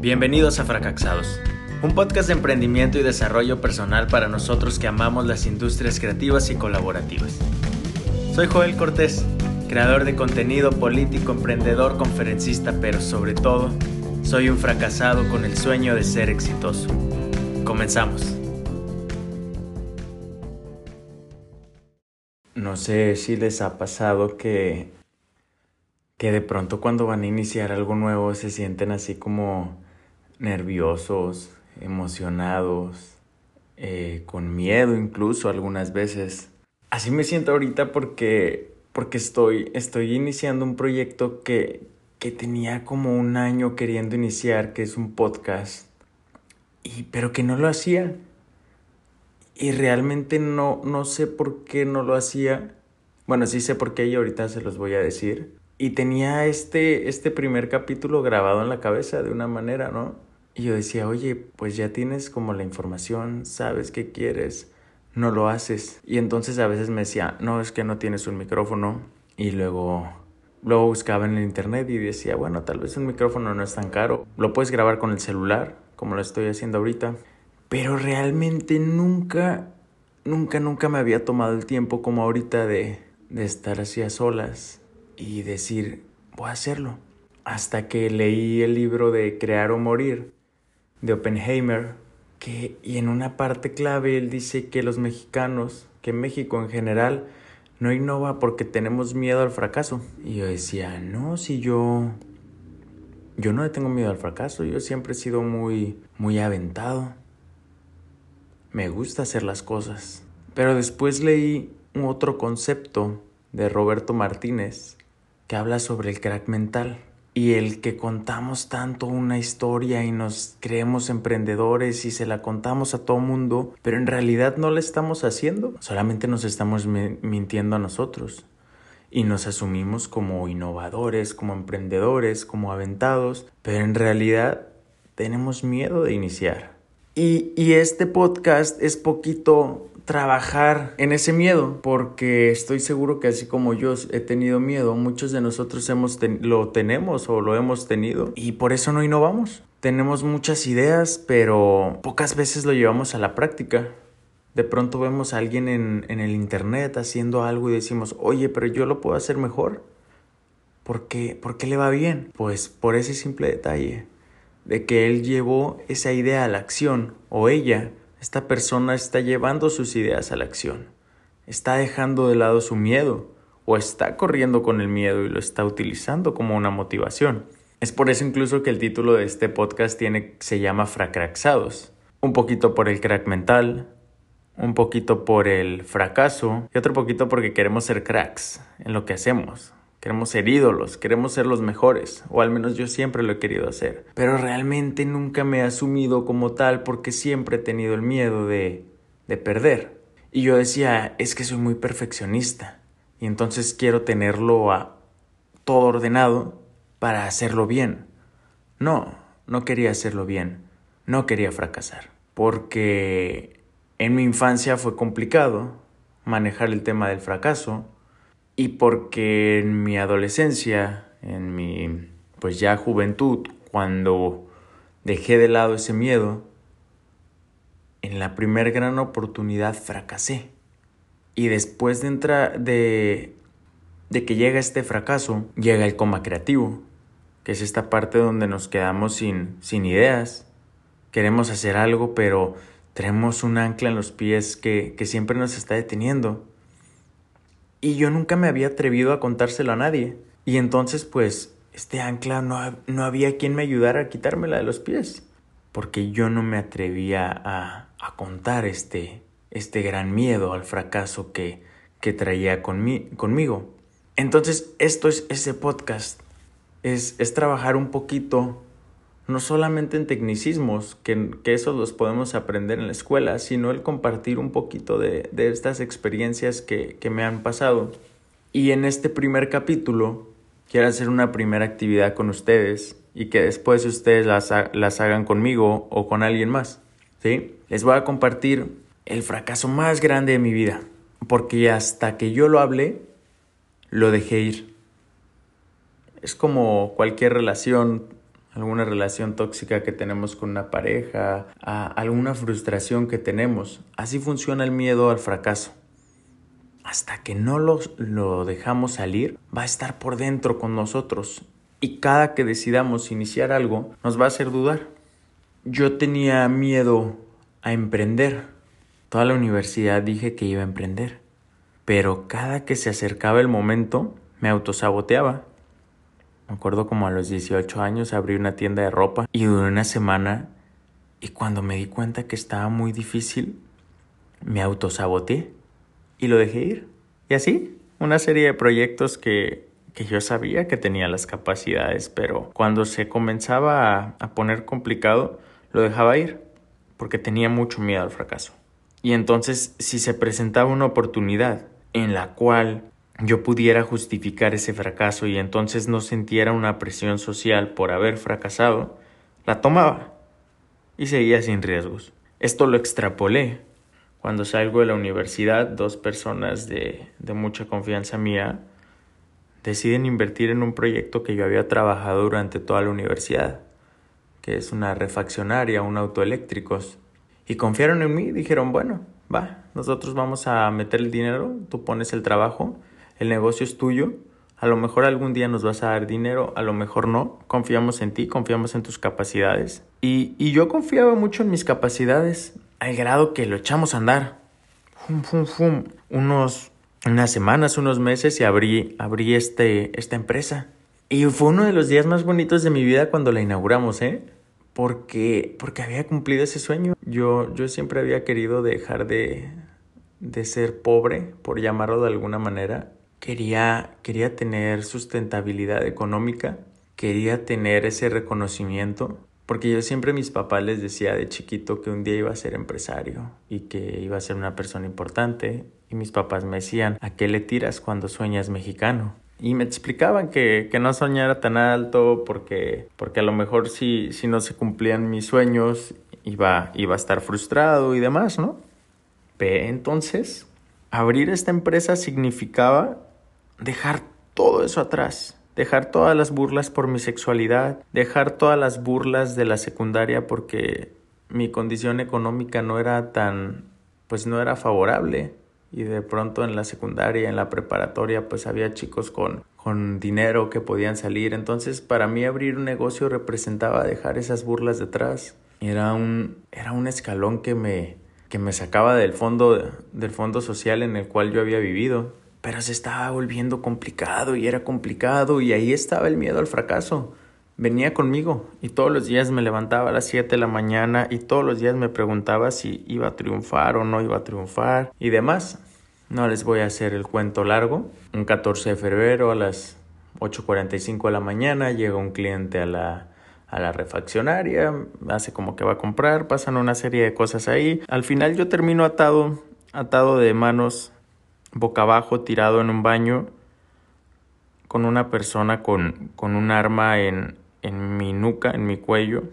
Bienvenidos a Fracasados, un podcast de emprendimiento y desarrollo personal para nosotros que amamos las industrias creativas y colaborativas. Soy Joel Cortés, creador de contenido político, emprendedor, conferencista, pero sobre todo, soy un fracasado con el sueño de ser exitoso. Comenzamos. No sé si les ha pasado que que de pronto cuando van a iniciar algo nuevo se sienten así como nerviosos, emocionados, eh, con miedo incluso algunas veces. Así me siento ahorita porque, porque estoy, estoy iniciando un proyecto que, que tenía como un año queriendo iniciar, que es un podcast, y, pero que no lo hacía. Y realmente no, no sé por qué no lo hacía. Bueno, sí sé por qué y ahorita se los voy a decir y tenía este, este primer capítulo grabado en la cabeza de una manera, ¿no? Y yo decía, oye, pues ya tienes como la información, sabes qué quieres, no lo haces. Y entonces a veces me decía, no, es que no tienes un micrófono. Y luego, luego buscaba en el internet y decía, bueno, tal vez un micrófono no es tan caro. Lo puedes grabar con el celular, como lo estoy haciendo ahorita. Pero realmente nunca, nunca, nunca me había tomado el tiempo como ahorita de, de estar así a solas y decir, voy a hacerlo. Hasta que leí el libro de Crear o Morir de Oppenheimer, que, y en una parte clave él dice que los mexicanos, que México en general, no innova porque tenemos miedo al fracaso. Y yo decía, no, si yo... Yo no le tengo miedo al fracaso, yo siempre he sido muy, muy aventado. Me gusta hacer las cosas. Pero después leí otro concepto de Roberto Martínez que habla sobre el crack mental y el que contamos tanto una historia y nos creemos emprendedores y se la contamos a todo mundo, pero en realidad no la estamos haciendo, solamente nos estamos mintiendo a nosotros y nos asumimos como innovadores, como emprendedores, como aventados, pero en realidad tenemos miedo de iniciar. Y, y este podcast es poquito trabajar en ese miedo, porque estoy seguro que así como yo he tenido miedo, muchos de nosotros hemos lo tenemos o lo hemos tenido y por eso no innovamos. Tenemos muchas ideas, pero pocas veces lo llevamos a la práctica. De pronto vemos a alguien en, en el internet haciendo algo y decimos, oye, pero yo lo puedo hacer mejor. ¿Por qué? ¿Por qué le va bien? Pues por ese simple detalle de que él llevó esa idea a la acción o ella esta persona está llevando sus ideas a la acción, está dejando de lado su miedo o está corriendo con el miedo y lo está utilizando como una motivación. Es por eso incluso que el título de este podcast tiene, se llama Fracraxados. Un poquito por el crack mental, un poquito por el fracaso y otro poquito porque queremos ser cracks en lo que hacemos, Queremos ser ídolos, queremos ser los mejores, o al menos yo siempre lo he querido hacer. Pero realmente nunca me he asumido como tal porque siempre he tenido el miedo de, de perder. Y yo decía, es que soy muy perfeccionista y entonces quiero tenerlo a todo ordenado para hacerlo bien. No, no quería hacerlo bien, no quería fracasar, porque en mi infancia fue complicado manejar el tema del fracaso, y porque en mi adolescencia, en mi pues ya juventud, cuando dejé de lado ese miedo, en la primer gran oportunidad fracasé. Y después de de, de que llega este fracaso, llega el coma creativo, que es esta parte donde nos quedamos sin, sin ideas. Queremos hacer algo, pero tenemos un ancla en los pies que, que siempre nos está deteniendo. Y yo nunca me había atrevido a contárselo a nadie. Y entonces, pues, este ancla no, no había quien me ayudara a quitármela de los pies. Porque yo no me atrevía a, a contar este, este gran miedo al fracaso que, que traía conmigo. Entonces, esto es ese podcast. Es, es trabajar un poquito no solamente en tecnicismos, que, que eso los podemos aprender en la escuela, sino el compartir un poquito de, estas experiencias que, me han pasado. Y en este primer capítulo quiero hacer una primera actividad con ustedes y que después ustedes las, las hagan conmigo o con alguien más. ¿sí? Les voy a compartir el fracaso más grande de mi vida, porque hasta que yo lo hablé, lo dejé ir. Es como cualquier relación alguna relación tóxica que tenemos con una pareja, alguna frustración que tenemos. Así funciona el miedo al fracaso. Hasta que no lo, lo dejamos salir, va a estar por dentro con nosotros. Y cada que decidamos iniciar algo, nos va a hacer dudar. Yo tenía miedo a emprender. Toda la universidad dije que iba a emprender. Pero cada que se acercaba el momento, me autosaboteaba. Me acuerdo como a los 18 años abrí una tienda de ropa y duré una semana y cuando me di cuenta que estaba muy difícil, me autosaboteé y lo dejé ir. Y así, una serie de proyectos que, que yo sabía que tenía las capacidades, pero cuando se comenzaba a, a poner complicado, lo dejaba ir porque tenía mucho miedo al fracaso. Y entonces, si se presentaba una oportunidad en la cual yo pudiera justificar ese fracaso y entonces no sintiera una presión social por haber fracasado, la tomaba y seguía sin riesgos. Esto lo extrapolé. Cuando salgo de la universidad, dos personas de, de mucha confianza mía deciden invertir en un proyecto que yo había trabajado durante toda la universidad, que es una refaccionaria, un autoeléctricos. Y confiaron en mí, dijeron, bueno, va, nosotros vamos a meter el dinero, tú pones el trabajo el negocio es tuyo, a lo mejor algún día nos vas a dar dinero, a lo mejor no, confiamos en ti, confiamos en tus capacidades. Y, y yo confiaba mucho en mis capacidades, al grado que lo echamos a andar. Fum, fum, fum. Unos, unas semanas, unos meses y abrí, abrí este, esta empresa. Y fue uno de los días más bonitos de mi vida cuando la inauguramos, ¿eh? Porque, porque había cumplido ese sueño. Yo, yo siempre había querido dejar de, de ser pobre, por llamarlo de alguna manera, quería, quería tener sustentabilidad económica, quería tener ese reconocimiento, porque yo siempre a mis papás les decía de chiquito que un día iba a ser empresario y que iba a ser una persona importante, y mis papás me decían, ¿a qué le tiras cuando sueñas mexicano? Y me explicaban que, que no soñara tan alto porque, porque a lo mejor si, si no se cumplían mis sueños iba, iba a estar frustrado y demás, ¿no? Entonces, abrir esta empresa significaba dejar todo eso atrás, dejar todas las burlas por mi sexualidad, dejar todas las burlas de la secundaria porque mi condición económica no era tan, pues no era favorable. Y de pronto en la secundaria, en la preparatoria, pues había chicos con, con dinero que podían salir. Entonces para mí abrir un negocio representaba dejar esas burlas detrás. Era un, era un escalón que me, que me sacaba del fondo, del fondo social en el cual yo había vivido pero se estaba volviendo complicado y era complicado y ahí estaba el miedo al fracaso. Venía conmigo y todos los días me levantaba a las 7 de la mañana y todos los días me preguntaba si iba a triunfar o no iba a triunfar y demás. No les voy a hacer el cuento largo. Un 14 de febrero a las 8.45 de la mañana llega un cliente a la, a la refaccionaria, hace como que va a comprar, pasan una serie de cosas ahí. Al final yo termino atado, atado de manos boca abajo tirado en un baño con una persona con, con un arma en, en mi nuca, en mi cuello,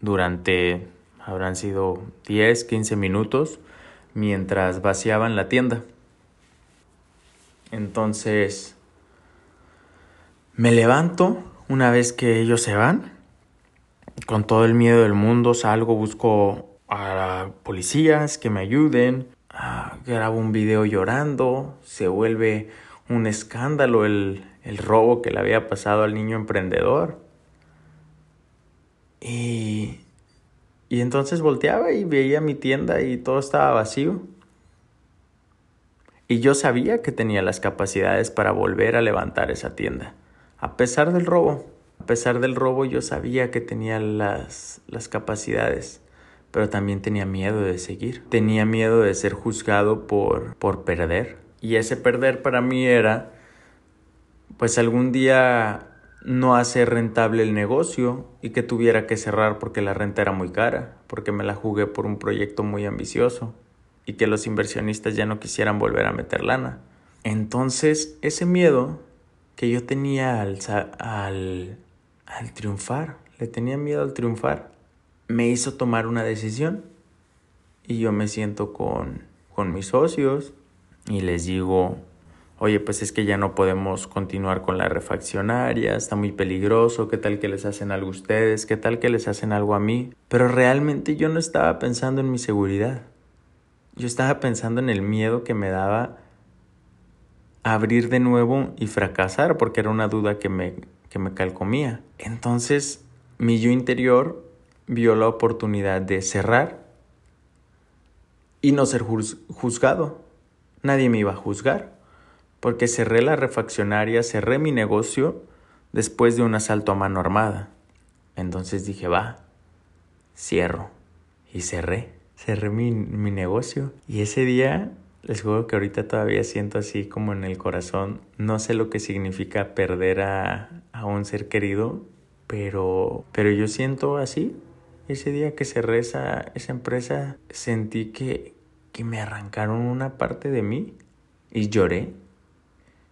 durante, habrán sido 10, 15 minutos, mientras vaciaban la tienda. Entonces, me levanto una vez que ellos se van, con todo el miedo del mundo, salgo, busco a policías que me ayuden, Ah, graba un video llorando, se vuelve un escándalo el, el robo que le había pasado al niño emprendedor. Y, y entonces volteaba y veía mi tienda y todo estaba vacío. Y yo sabía que tenía las capacidades para volver a levantar esa tienda. A pesar del robo, a pesar del robo yo sabía que tenía las, las capacidades pero también tenía miedo de seguir. Tenía miedo de ser juzgado por, por perder. Y ese perder para mí era, pues algún día no hacer rentable el negocio y que tuviera que cerrar porque la renta era muy cara, porque me la jugué por un proyecto muy ambicioso y que los inversionistas ya no quisieran volver a meter lana. Entonces, ese miedo que yo tenía al, al, al triunfar, le tenía miedo al triunfar, me hizo tomar una decisión. Y yo me siento con, con mis socios y les digo, oye, pues es que ya no podemos continuar con la refaccionaria, está muy peligroso, qué tal que les hacen algo a ustedes, qué tal que les hacen algo a mí. Pero realmente yo no estaba pensando en mi seguridad. Yo estaba pensando en el miedo que me daba abrir de nuevo y fracasar, porque era una duda que me, que me calcomía. Entonces, mi yo interior vio la oportunidad de cerrar y no ser juzgado. Nadie me iba a juzgar porque cerré la refaccionaria, cerré mi negocio después de un asalto a mano armada. Entonces dije, va, cierro. Y cerré, cerré mi, mi negocio. Y ese día, les juro que ahorita todavía siento así como en el corazón, no sé lo que significa perder a, a un ser querido, pero, pero yo siento así. Ese día que cerré esa, esa empresa, sentí que, que me arrancaron una parte de mí y lloré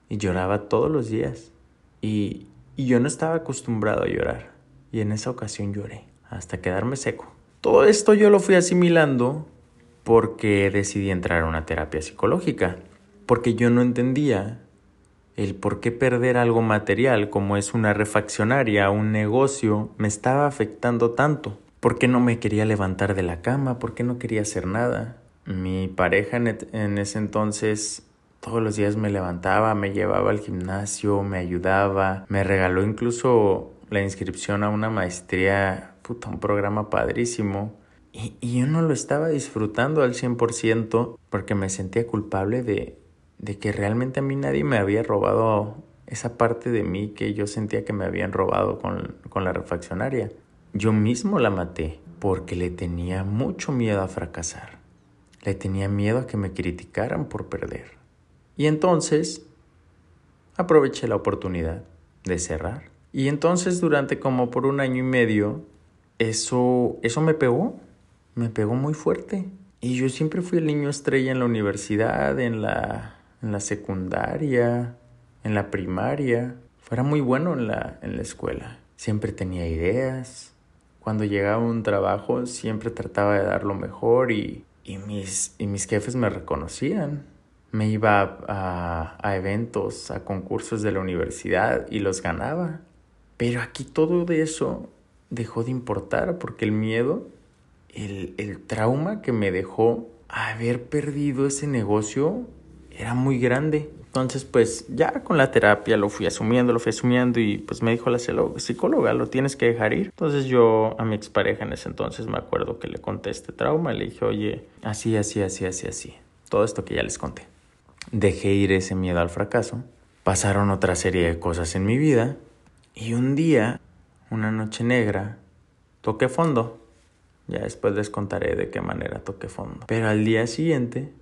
y lloraba todos los días. Y, y yo no estaba acostumbrado a llorar. Y en esa ocasión lloré, hasta quedarme seco. Todo esto yo lo fui asimilando porque decidí entrar a una terapia psicológica. Porque yo no entendía el por qué perder algo material como es una refaccionaria, un negocio, me estaba afectando tanto. ¿Por qué no me quería levantar de la cama? ¿Por qué no quería hacer nada? Mi pareja en, ese entonces todos los días me levantaba, me llevaba al gimnasio, me ayudaba, me regaló incluso la inscripción a una maestría, puta, un programa padrísimo. Y, yo no lo estaba disfrutando al 100% porque me sentía culpable de, que realmente a mí nadie me había robado esa parte de mí que yo sentía que me habían robado con la refaccionaria. Yo mismo la maté porque le tenía mucho miedo a fracasar. Le tenía miedo a que me criticaran por perder. Y entonces aproveché la oportunidad de cerrar. Y entonces durante como por un año y medio, eso, eso me pegó, me pegó muy fuerte. Y yo siempre fui el niño estrella en la universidad, en la, en la secundaria, en la primaria. Fuera muy bueno en la, en la escuela. Siempre tenía ideas. Cuando llegaba a un trabajo siempre trataba de dar lo mejor y, y, mis, y mis jefes me reconocían me iba a, eventos, a concursos de la universidad y los ganaba. Pero aquí todo de eso dejó de importar porque el miedo, el, el trauma que me dejó haber perdido ese negocio era muy grande. Entonces, pues ya con la terapia lo fui asumiendo, lo fui asumiendo y pues me dijo la psicóloga, lo tienes que dejar ir. Entonces yo a mi expareja en ese entonces me acuerdo que le conté este trauma, le dije, oye, así, así, así, así, así. Todo esto que ya les conté dejé ir ese miedo al fracaso. Pasaron otra serie de cosas en mi vida y un día, una noche negra, toqué fondo. Ya después les contaré de qué manera toqué fondo. Pero al día siguiente,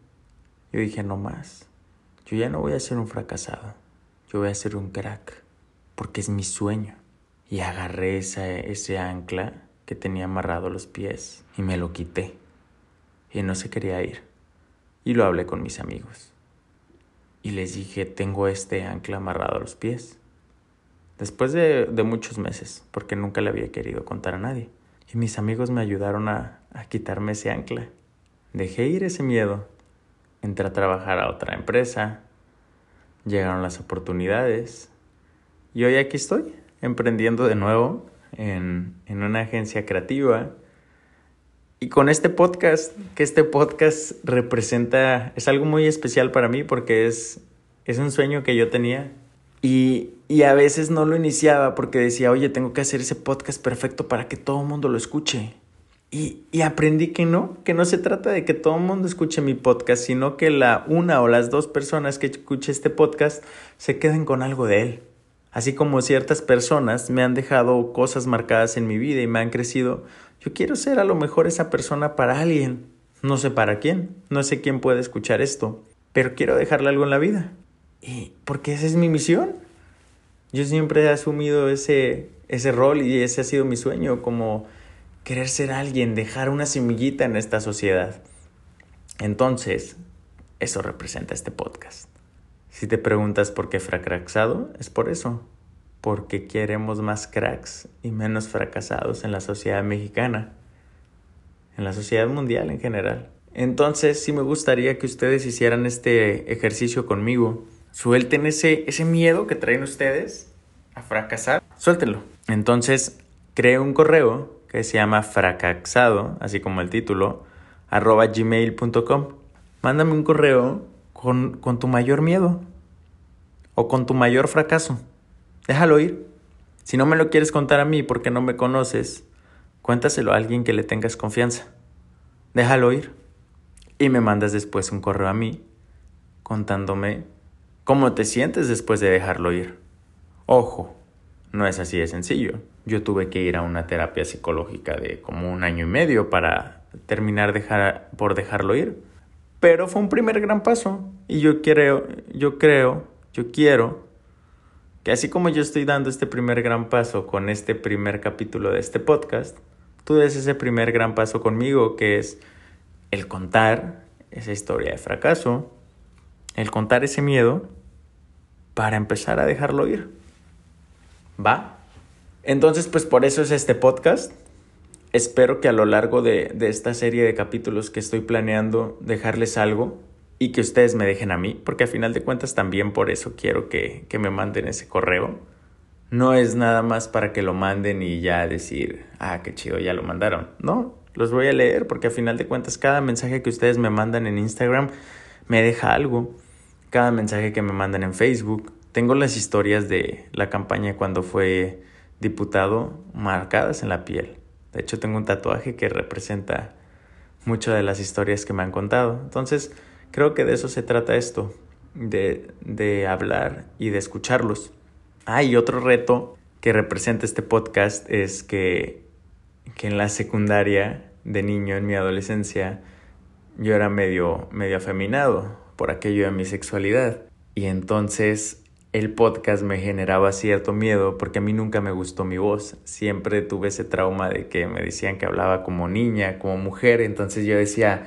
yo dije, no más. Yo ya no voy a ser un fracasado. Yo voy a ser un crack. Porque es mi sueño. Y agarré ese ancla que tenía amarrado los pies y me lo quité. Y no se quería ir. Y lo hablé con mis amigos y les dije, tengo este ancla amarrado a los pies. Después de, muchos meses, porque nunca le había querido contar a nadie. Y mis amigos me ayudaron a, a quitarme ese ancla. Dejé ir ese miedo. Entré a trabajar a otra empresa. Llegaron las oportunidades. Y hoy aquí estoy, emprendiendo de nuevo en, en una agencia creativa y con este podcast, que este podcast representa, es algo muy especial para mí porque es, es un sueño que yo tenía. Y, y a veces no lo iniciaba porque decía, oye, tengo que hacer ese podcast perfecto para que todo el mundo lo escuche. Y, y, aprendí que no, que no se trata de que todo el mundo escuche mi podcast, sino que la una o las dos personas que escuche este podcast se queden con algo de él. Así como ciertas personas me han dejado cosas marcadas en mi vida y me han crecido, yo quiero ser a lo mejor esa persona para alguien. No sé para quién, no sé quién puede escuchar esto, pero quiero dejarle algo en la vida. Y porque esa es mi misión. Yo siempre he asumido ese, ese rol y ese ha sido mi sueño, como querer ser alguien, dejar una semillita en esta sociedad. Entonces, eso representa este podcast. Si te preguntas por qué fracasado, es por eso porque queremos más cracks y menos fracasados en la sociedad mexicana, en la sociedad mundial en general. Entonces sí me gustaría que ustedes hicieran este ejercicio conmigo. Suelten ese, ese miedo que traen ustedes a fracasar. Suéltenlo. Entonces, creé un correo que se llama fracaxado, así como el título, arroba gmail.com. Mándame un correo con, con tu mayor miedo o con tu mayor fracaso. Déjalo ir. Si no me lo quieres contar a mí porque no me conoces, cuéntaselo a alguien que le tengas confianza. Déjalo ir. Y me mandas después un correo a mí contándome cómo te sientes después de dejarlo ir. Ojo, no es así de sencillo. Yo tuve que ir a una terapia psicológica de como un año y medio para terminar dejar, por dejarlo ir. Pero fue un primer gran paso y yo creo, yo creo, yo quiero que así como yo estoy dando este primer gran paso con este primer capítulo de este podcast, tú des ese primer gran paso conmigo, que es el contar esa historia de fracaso, el contar ese miedo para empezar a dejarlo ir. ¿Va? Entonces, pues por eso es este podcast. Espero que a lo largo de, de esta serie de capítulos que estoy planeando dejarles algo y que ustedes me dejen a mí, porque a final de cuentas también por eso quiero que, que me manden ese correo. No es nada más para que lo manden y ya decir, ah, qué chido, ya lo mandaron. No, los voy a leer porque a final de cuentas cada mensaje que ustedes me mandan en Instagram me deja algo. Cada mensaje que me mandan en Facebook. Tengo las historias de la campaña cuando fue diputado marcadas en la piel. De hecho, tengo un tatuaje que representa muchas de las historias que me han contado. Entonces, Creo que de eso se trata esto, de, de hablar y de escucharlos. Ah, y otro reto que representa este podcast es que, que en la secundaria de niño, en mi adolescencia, yo era medio, medio afeminado por aquello de mi sexualidad. Y entonces el podcast me generaba cierto miedo porque a mí nunca me gustó mi voz. Siempre tuve ese trauma de que me decían que hablaba como niña, como mujer. Entonces yo decía,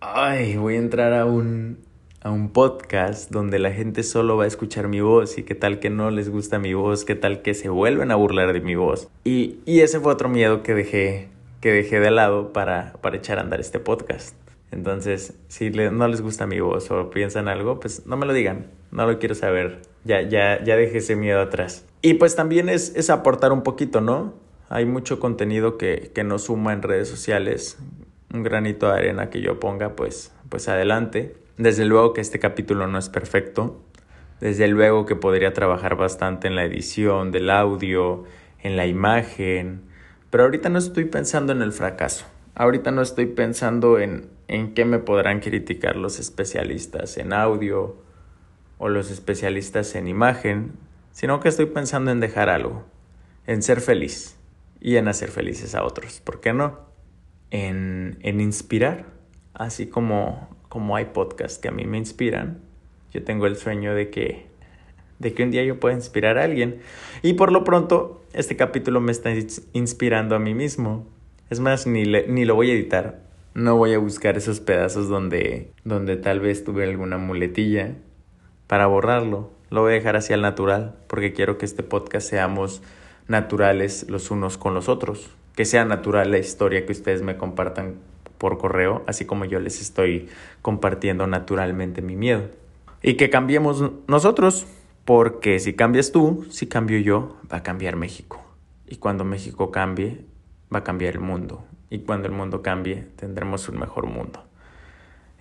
ay, voy a entrar a un, a un podcast donde la gente solo va a escuchar mi voz y qué tal que no les gusta mi voz, qué tal que se vuelven a burlar de mi voz. Y, y ese fue otro miedo que dejé, que dejé de lado para, para echar a andar este podcast. Entonces, si no les gusta mi voz o piensan algo, pues no me lo digan, no lo quiero saber. Ya, ya, ya dejé ese miedo atrás. Y pues también es, es aportar un poquito, ¿no? Hay mucho contenido que, que nos suma en redes sociales, un granito de arena que yo ponga, pues, pues adelante. Desde luego que este capítulo no es perfecto. Desde luego que podría trabajar bastante en la edición del audio, en la imagen. Pero ahorita no estoy pensando en el fracaso. Ahorita no estoy pensando en, en qué me podrán criticar los especialistas en audio o los especialistas en imagen, sino que estoy pensando en dejar algo, en ser feliz y en hacer felices a otros. ¿Por qué no? en, en inspirar, así como, como hay podcasts que a mí me inspiran. Yo tengo el sueño de que, de que un día yo pueda inspirar a alguien. Y por lo pronto, este capítulo me está inspirando a mí mismo. Es más, ni, ni lo voy a editar. No voy a buscar esos pedazos donde, donde tal vez tuve alguna muletilla para borrarlo. Lo voy a dejar así al natural, porque quiero que este podcast seamos naturales los unos con los otros que sea natural la historia que ustedes me compartan por correo, así como yo les estoy compartiendo naturalmente mi miedo. Y que cambiemos nosotros, porque si cambias tú, si cambio yo, va a cambiar México. Y cuando México cambie, va a cambiar el mundo. Y cuando el mundo cambie, tendremos un mejor mundo.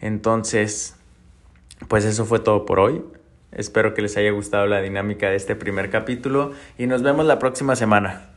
Entonces, pues eso fue todo por hoy. Espero que les haya gustado la dinámica de este primer capítulo y nos vemos la próxima semana.